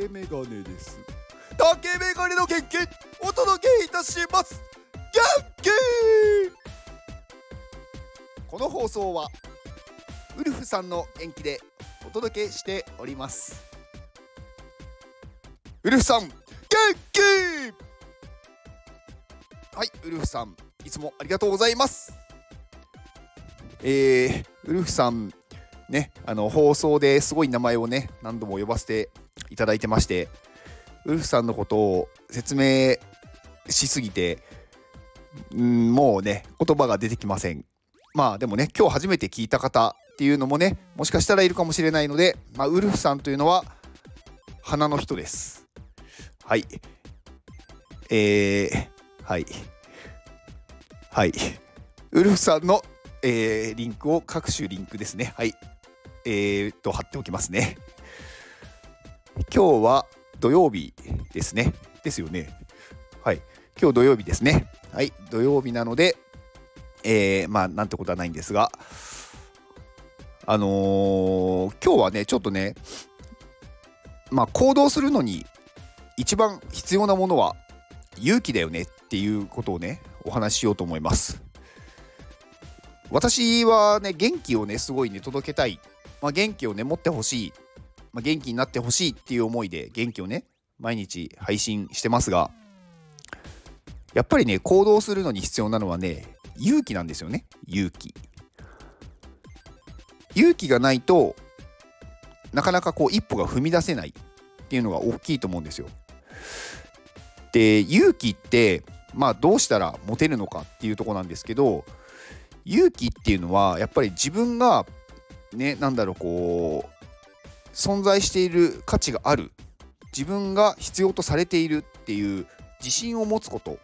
竹メガネです。竹メガネの元気!お届けいたします元気!この放送はウルフさんの元気!でお届けしておりますウルフさん元気!はいウルフさんいつもありがとうございますえー、ウルフさんねあの放送ですごい名前をね何度も呼ばせていただいてましてウルフさんのことを説明しすぎてんもうね言葉が出てきません。まあでもね今日初めて聞いた方っていうのもねもしかしたらいるかもしれないので、まあ、ウルフさんというのは花の人です。はい。えー、はい。はい。ウルフさんの、えー、リンクを各種リンクですね。はい。えー、っと貼っておきますね。今日は土曜日ですね。ですよね。はい。今日土曜日ですね。はい。土曜日なのでえー、まあなんてことはないんですがあのー、今日はねちょっとねまあ行動するのに一番必要なものは勇気だよねっていうことをねお話ししようと思います。私はね元気をねすごいね届けたい、まあ、元気をね持ってほしい、まあ、元気になってほしいっていう思いで元気をね毎日配信してますがやっぱりね行動するのに必要なのはね勇気なんですよね。勇気。勇気がないとなかなかこう一歩が踏み出せないっていうのが大きいと思うんですよ。で勇気ってまあどうしたら持てるのかっていうとこなんですけど勇気っていうのはやっぱり自分がねなんだろうこう存在している価値がある。自分が必要とされているっていう自信を持つこと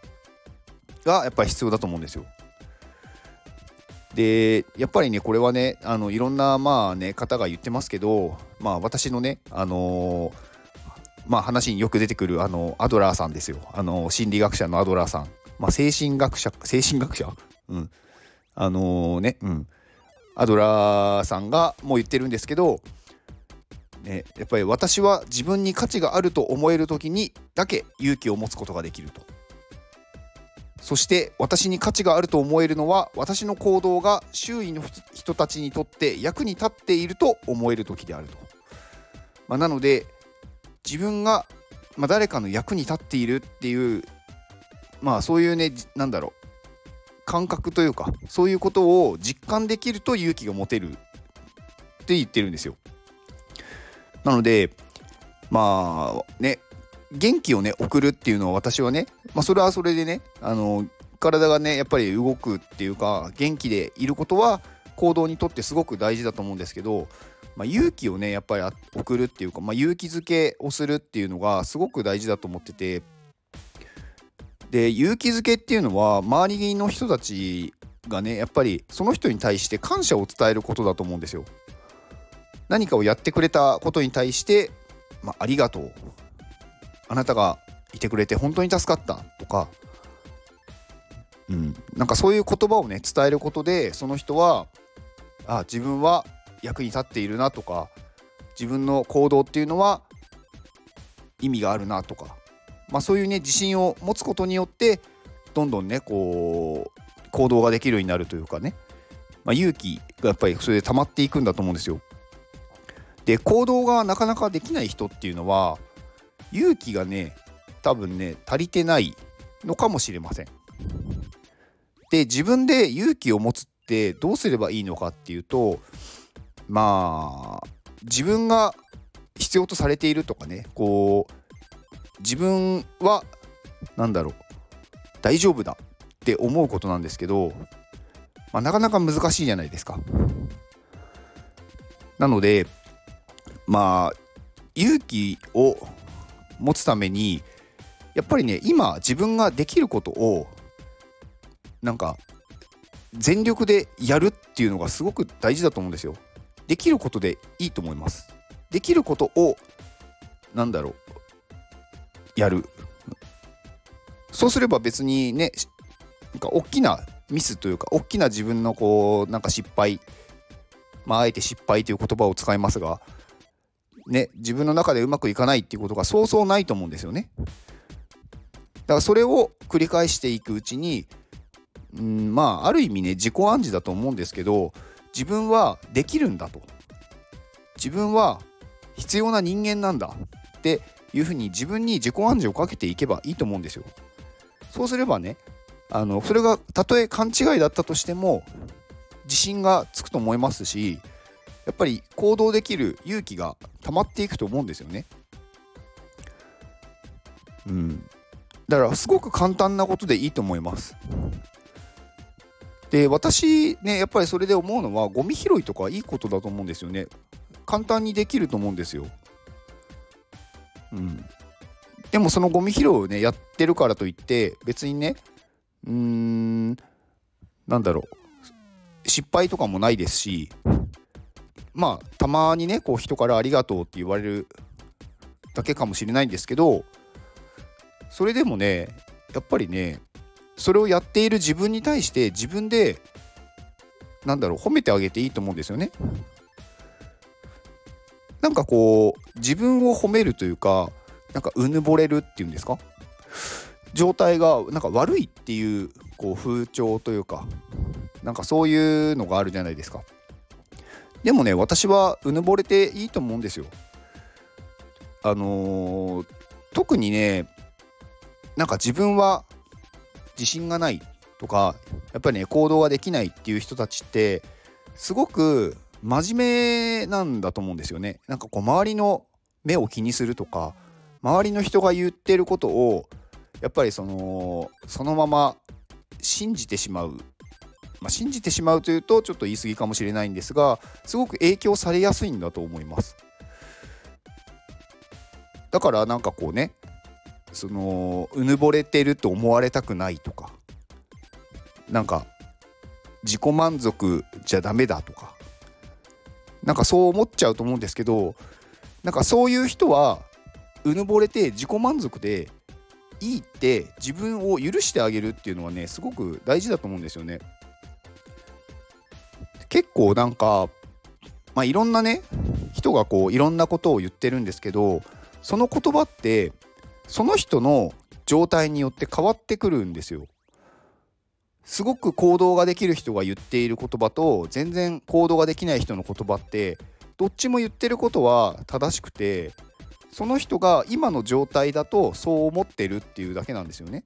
がやっぱり必要だと思うんですよ。でやっぱりねこれはねあのいろんなまあね方が言ってますけどまあ私のねあのー、まあ話によく出てくるあのアドラーさんですよ。あの心理学者のアドラーさん、まあ、精神学者精神学者？うん。あのー、ねうん。アドラーさんがもう言ってるんですけどね、やっぱり私は自分に価値があると思える時にだけ勇気を持つことができると。そして私に価値があると思えるのは私の行動が周囲の人たちにとって役に立っていると思える時であると、まあ、なので自分が、まあ、誰かの役に立っているっていうまあそういうねなんだろう感覚というかそういうことを実感できると勇気が持てるって言ってるんですよ。なのでまあね元気をね送るっていうのは私はね、まあ、それはそれでねあの体がねやっぱり動くっていうか元気でいることは行動にとってすごく大事だと思うんですけど、まあ、勇気をねやっぱり送るっていうか、まあ、勇気づけをするっていうのがすごく大事だと思っててで勇気づけっていうのは周りの人たちがねやっぱりその人に対して感謝を伝えることだと思うんですよ。何かをやってくれたことに対して、まあ、ありがとう。あなたがいてくれて本当に助かったとか、うん、なんかそういう言葉をね伝えることでその人はあ自分は役に立っているなとか自分の行動っていうのは意味があるなとか、まあ、そういうね自信を持つことによってどんどんねこう行動ができるようになるというかね、まあ、勇気がやっぱりそれで溜まっていくんだと思うんですよ。で行動がなかなかできない人っていうのは勇気がね多分ね足りてないのかもしれません。で自分で勇気を持つってどうすればいいのかっていうとまあ自分が必要とされているとかねこう自分は何だろう大丈夫だって思うことなんですけど、まあ、なかなか難しいじゃないですか。なのでまあ勇気を持つためにやっぱりね今自分ができることをなんか全力でやるっていうのがすごく大事だと思うんですよ。できることでいいと思います。できることをなんだろうやる。そうすれば別にねなんか大きなミスというか大きな自分のこうなんか失敗まああえて失敗という言葉を使いますがね自分の中でうまくいかないっていうことがそうそうないと思うんですよね。だからそれを繰り返していくうちにうんまあある意味ね自己暗示だと思うんですけど自分はできるんだと自分は必要な人間なんだっていうふうに自分に自己暗示をかけていけばいいと思うんですよ。そうすればねあのそれがたとえ勘違いだったとしても自信がつくと思いますしやっぱり行動できる勇気が溜まっていくと思うんですよね。うん、だからすごく簡単なことでいいと思います。で私ねやっぱりそれで思うのはゴミ拾いとかいいことだと思うんですよね。簡単にできると思うんですよ。うん。でもそのゴミ拾いをねやってるからといって別にねうーんなんだろう失敗とかもないですしまあたまにねこう人からありがとうって言われるだけかもしれないんですけどそれでもねやっぱりねそれをやっている自分に対して自分でなんだろう褒めてあげていいと思うんですよね。なんかこう自分を褒めるというかなんかうぬぼれるっていうんですか？状態がなんか悪いっていうこう風潮というかなんかそういうのがあるじゃないですか。でもね私はうぬぼれていいと思うんですよ。あのー、特にねなんか自分は自信がないとかやっぱりね行動ができないっていう人たちってすごく真面目なんだと思うんですよね。なんかこう周りの目を気にするとか周りの人が言ってることをやっぱりそのそのまま信じてしまうまあ、信じてしまうというとちょっと言い過ぎかもしれないんですがすごく影響されやすいんだと思いますだからなんかこうねそのうぬぼれてると思われたくないとかなんか自己満足じゃダメだとかなんかそう思っちゃうと思うんですけどなんかそういう人はうぬぼれて自己満足でいいって自分を許してあげるっていうのはねすごく大事だと思うんですよね。結構なんか、まあ、いろんなね人がこういろんなことを言ってるんですけどその言葉ってその人の状態によって変わってくるんですよ。すごく行動ができる人が言っている言葉と全然行動ができない人の言葉ってどっちも言ってることは正しくてその人が今の状態だとそう思ってるっていうだけなんですよね。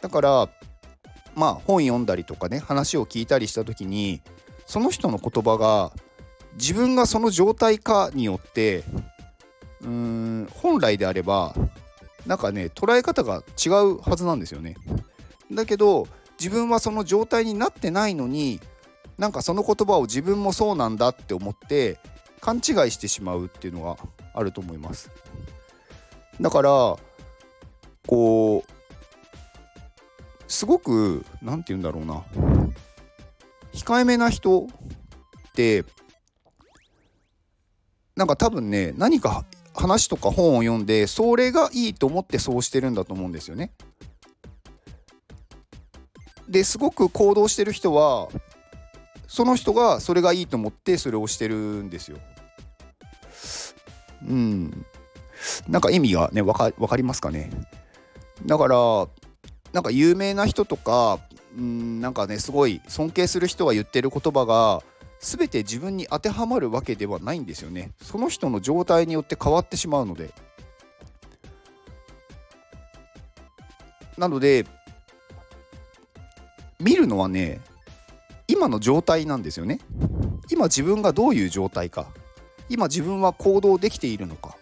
だからまあ本読んだりとかね話を聞いたりした時にその人の言葉が自分がその状態かによってうーん本来であればなんかね捉え方が違うはずなんですよね。だけど自分はその状態になってないのになんかその言葉を自分もそうなんだって思って勘違いしてしまうっていうのがあると思います。だからこうすごく何て言うんだろうな控えめな人ってなんか多分ね何か話とか本を読んでそれがいいと思ってそうしてるんだと思うんですよね。ですごく行動してる人はその人がそれがいいと思ってそれをしてるんですよ。うん。なんか意味がね分か分かりますかね。だからなんか有名な人とかうんなんかねすごい尊敬する人が言ってる言葉が全て自分に当てはまるわけではないんですよね。その人の状態によって変わってしまうので。なので見るのはね今の状態なんですよね。今自分がどういう状態か。今自分は行動できているのか。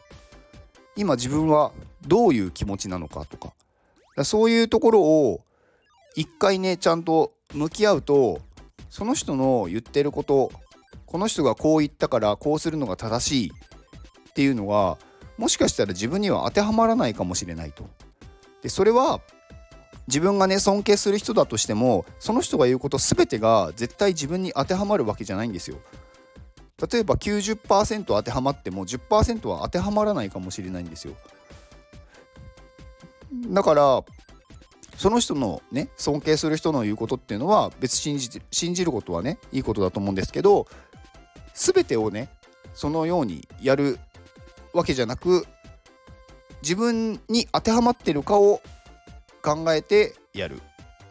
今自分はどういう気持ちなのかと。かそういうところを一回ねちゃんと向き合うとその人の言ってることこの人がこう言ったからこうするのが正しいっていうのがもしかしたら自分には当てはまらないかもしれないと。でそれは自分がね尊敬する人だとしてもその人が言うこと全てが絶対自分に当てはまるわけじゃないんですよ。例えば90%当てはまっても10%は当てはまらないかもしれないんですよ。だからその人のね尊敬する人の言うことっていうのは別信じ信じることはねいいことだと思うんですけど全てをねそのようにやるわけじゃなく自分に当てはまってるかを考えてやる。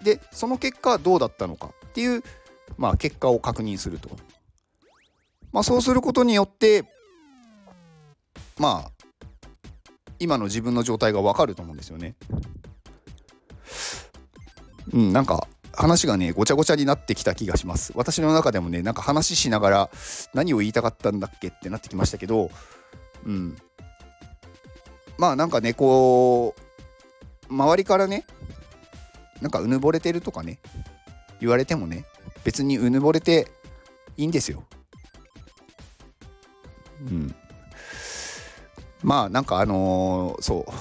でその結果どうだったのかっていう、まあ、結果を確認すると、まあ、そうすることによってまあ今の自分の状態が分かると思うんですよね。うん、なんか話がねごちゃごちゃになってきた気がします。私の中でもねなんか話しながら何を言いたかったんだっけってなってきましたけどうん。まあなんかねこう周りからねなんかうぬぼれてるとかね言われてもね別にうぬぼれていいんですよ。うん。まあなんかあのー、そう。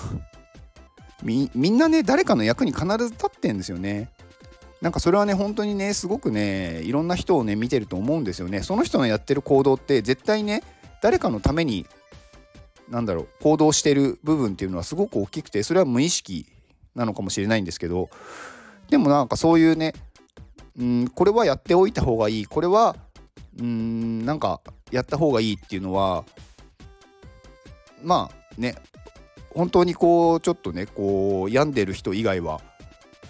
みんなね誰かの役に必ず立ってんですよね。なんかそれはね本当にねすごくねいろんな人をね見てると思うんですよね。その人のやってる行動って絶対ね誰かのためになんだろう行動してる部分っていうのはすごく大きくてそれは無意識なのかもしれないんですけどでもなんかそういうねうんこれはやっておいた方がいい。これはうんなんかやった方がいいっていうのはまあね本当にこうちょっとねこう病んでる人以外は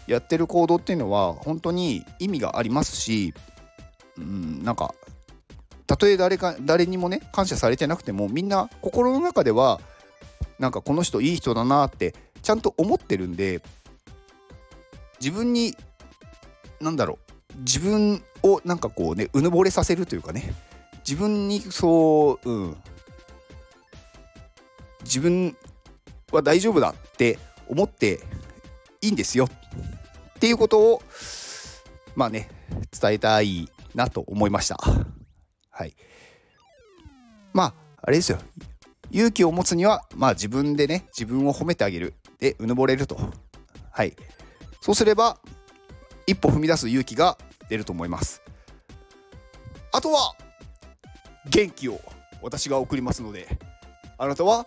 やってる行動っていうのは本当に意味がありますし、うん、なんかたとえ誰か誰にもね感謝されてなくてもみんな心の中ではなんかこの人いい人だなってちゃんと思ってるんで自分に何だろう自分をなんかこうねうぬぼれさせるというかね自分にそううん自分は大丈夫だって思っていいんですよ。っていうことをまあね伝えたいなと思いました。はい。まああれですよ。勇気を持つにはまあ自分でね自分を褒めてあげるでうぬぼれると。はい。そうすれば一歩踏み出す勇気が出ると思います。あとは元気を私が送りますのであなたは